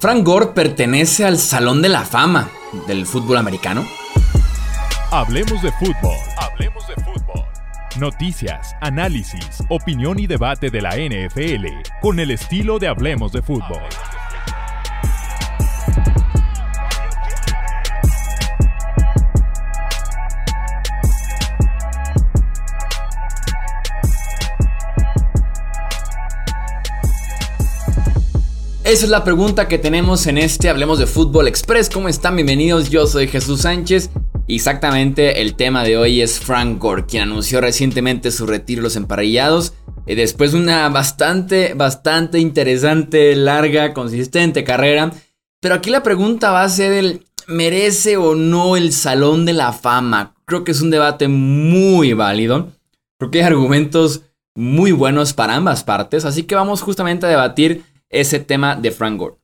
Frank Gore pertenece al Salón de la Fama del fútbol americano. Hablemos de fútbol. Hablemos de fútbol. Noticias, análisis, opinión y debate de la NFL con el estilo de Hablemos de fútbol. Esa es la pregunta que tenemos en este Hablemos de Fútbol Express. ¿Cómo están? Bienvenidos, yo soy Jesús Sánchez. Exactamente, el tema de hoy es Frank Gore, quien anunció recientemente su retiro los emparrillados. Eh, después de una bastante, bastante interesante, larga, consistente carrera. Pero aquí la pregunta va a ser el, ¿merece o no el Salón de la Fama? Creo que es un debate muy válido. Creo que hay argumentos muy buenos para ambas partes. Así que vamos justamente a debatir ese tema de Frank Gore.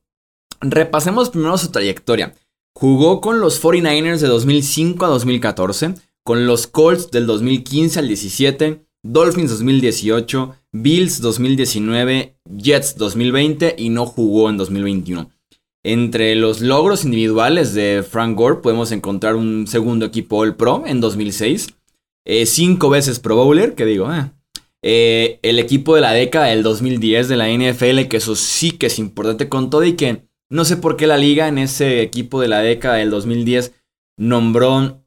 Repasemos primero su trayectoria. Jugó con los 49ers de 2005 a 2014, con los Colts del 2015 al 17, Dolphins 2018, Bills 2019, Jets 2020 y no jugó en 2021. Entre los logros individuales de Frank Gore podemos encontrar un segundo equipo All Pro en 2006, eh, cinco veces Pro Bowler, que digo, eh, eh, el equipo de la década del 2010 de la NFL, que eso sí que es importante con todo y que no sé por qué la liga en ese equipo de la década del 2010 nombró,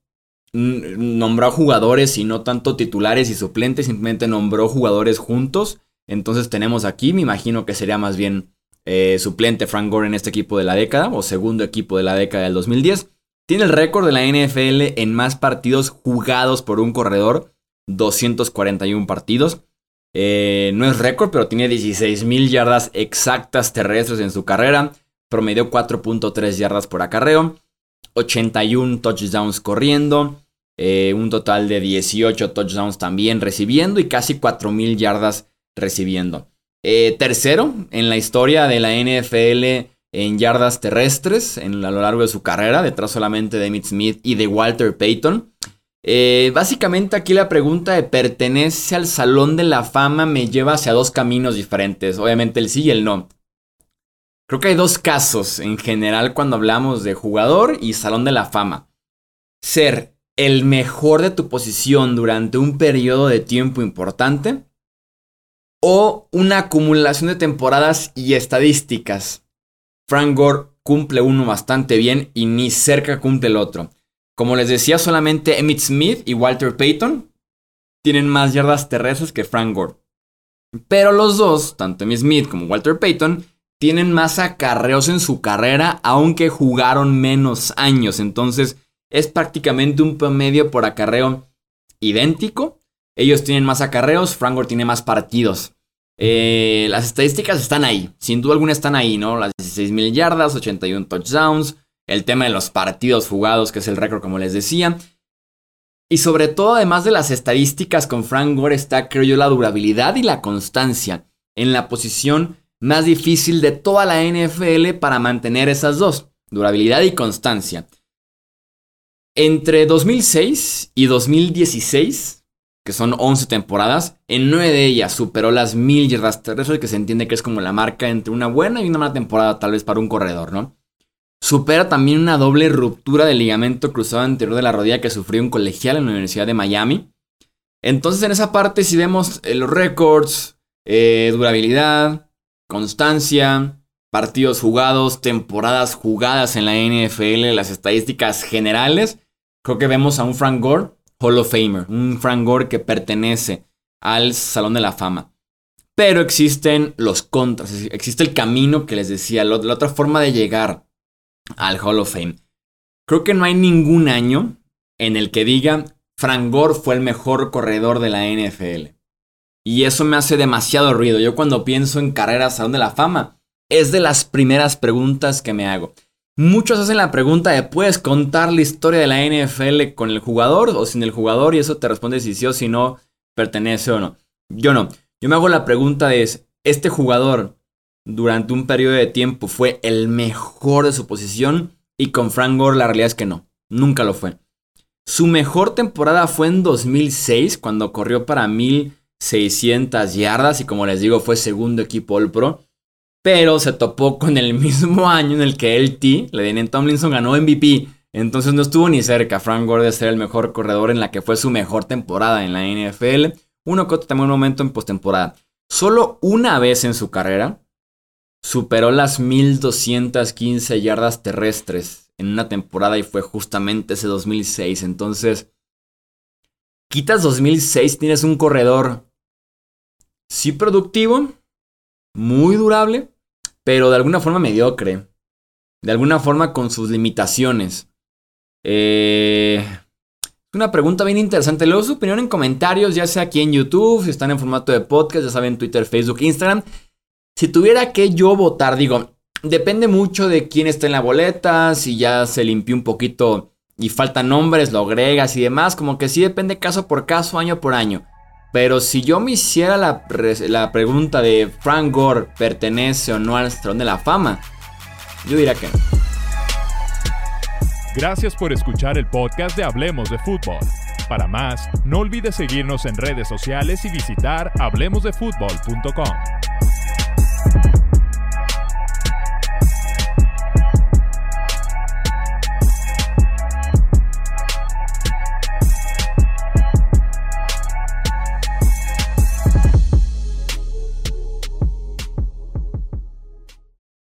nombró a jugadores y no tanto titulares y suplentes, simplemente nombró jugadores juntos. Entonces tenemos aquí, me imagino que sería más bien eh, suplente Frank Gore en este equipo de la década o segundo equipo de la década del 2010. Tiene el récord de la NFL en más partidos jugados por un corredor, 241 partidos. Eh, no es récord, pero tiene 16.000 yardas exactas terrestres en su carrera. Promedió 4.3 yardas por acarreo. 81 touchdowns corriendo. Eh, un total de 18 touchdowns también recibiendo y casi 4.000 yardas recibiendo. Eh, tercero en la historia de la NFL en yardas terrestres en, a lo largo de su carrera, detrás solamente de Emmitt Smith y de Walter Payton. Eh, básicamente aquí la pregunta de pertenece al Salón de la Fama me lleva hacia dos caminos diferentes, obviamente el sí y el no. Creo que hay dos casos en general cuando hablamos de jugador y Salón de la Fama. Ser el mejor de tu posición durante un periodo de tiempo importante o una acumulación de temporadas y estadísticas. Frank Gore cumple uno bastante bien y ni cerca cumple el otro. Como les decía, solamente Emmitt Smith y Walter Payton tienen más yardas terrestres que Frank Gore. Pero los dos, tanto Emmitt Smith como Walter Payton, tienen más acarreos en su carrera, aunque jugaron menos años. Entonces, es prácticamente un promedio por acarreo idéntico. Ellos tienen más acarreos, Frank Gore tiene más partidos. Eh, las estadísticas están ahí, sin duda alguna están ahí, ¿no? Las 16.000 yardas, 81 touchdowns, el tema de los partidos jugados, que es el récord como les decía. Y sobre todo, además de las estadísticas con Frank Gore, está, creo yo, la durabilidad y la constancia en la posición más difícil de toda la NFL para mantener esas dos, durabilidad y constancia. Entre 2006 y 2016, que son 11 temporadas, en 9 de ellas superó las 1000 yardas terrestres, que se entiende que es como la marca entre una buena y una mala temporada, tal vez para un corredor, ¿no? Supera también una doble ruptura del ligamento cruzado anterior de la rodilla que sufrió un colegial en la Universidad de Miami. Entonces en esa parte si vemos eh, los récords, eh, durabilidad, constancia, partidos jugados, temporadas jugadas en la NFL, las estadísticas generales, creo que vemos a un Frank Gore Hall of Famer, un Frank Gore que pertenece al Salón de la Fama. Pero existen los contras, existe el camino que les decía, la otra forma de llegar al Hall of Fame. Creo que no hay ningún año en el que diga Frank Gore fue el mejor corredor de la NFL. Y eso me hace demasiado ruido. Yo cuando pienso en carreras Salón de la Fama, es de las primeras preguntas que me hago. Muchos hacen la pregunta de ¿puedes contar la historia de la NFL con el jugador o sin el jugador? Y eso te responde si sí o si no pertenece o no. Yo no. Yo me hago la pregunta de ¿este jugador durante un periodo de tiempo fue el mejor de su posición y con Frank Gore la realidad es que no, nunca lo fue. Su mejor temporada fue en 2006 cuando corrió para 1600 yardas y como les digo fue segundo equipo All Pro. pero se topó con el mismo año en el que LT, Ladainian Tomlinson, ganó MVP. Entonces no estuvo ni cerca Frank Gore de ser el mejor corredor en la que fue su mejor temporada en la NFL. Uno que también un momento en postemporada. Solo una vez en su carrera superó las 1215 yardas terrestres en una temporada y fue justamente ese 2006. Entonces, quitas 2006, tienes un corredor sí productivo, muy durable, pero de alguna forma mediocre. De alguna forma con sus limitaciones. Eh, una pregunta bien interesante. Leo su opinión en comentarios, ya sea aquí en YouTube, si están en formato de podcast, ya saben, Twitter, Facebook, Instagram. Si tuviera que yo votar, digo, depende mucho de quién está en la boleta, si ya se limpió un poquito y faltan nombres, lo agregas y demás, como que sí depende caso por caso, año por año. Pero si yo me hiciera la, la pregunta de Frank Gore pertenece o no al Salón de la Fama, yo diría que no. Gracias por escuchar el podcast de Hablemos de Fútbol. Para más, no olvides seguirnos en redes sociales y visitar hablemosdefutbol.com.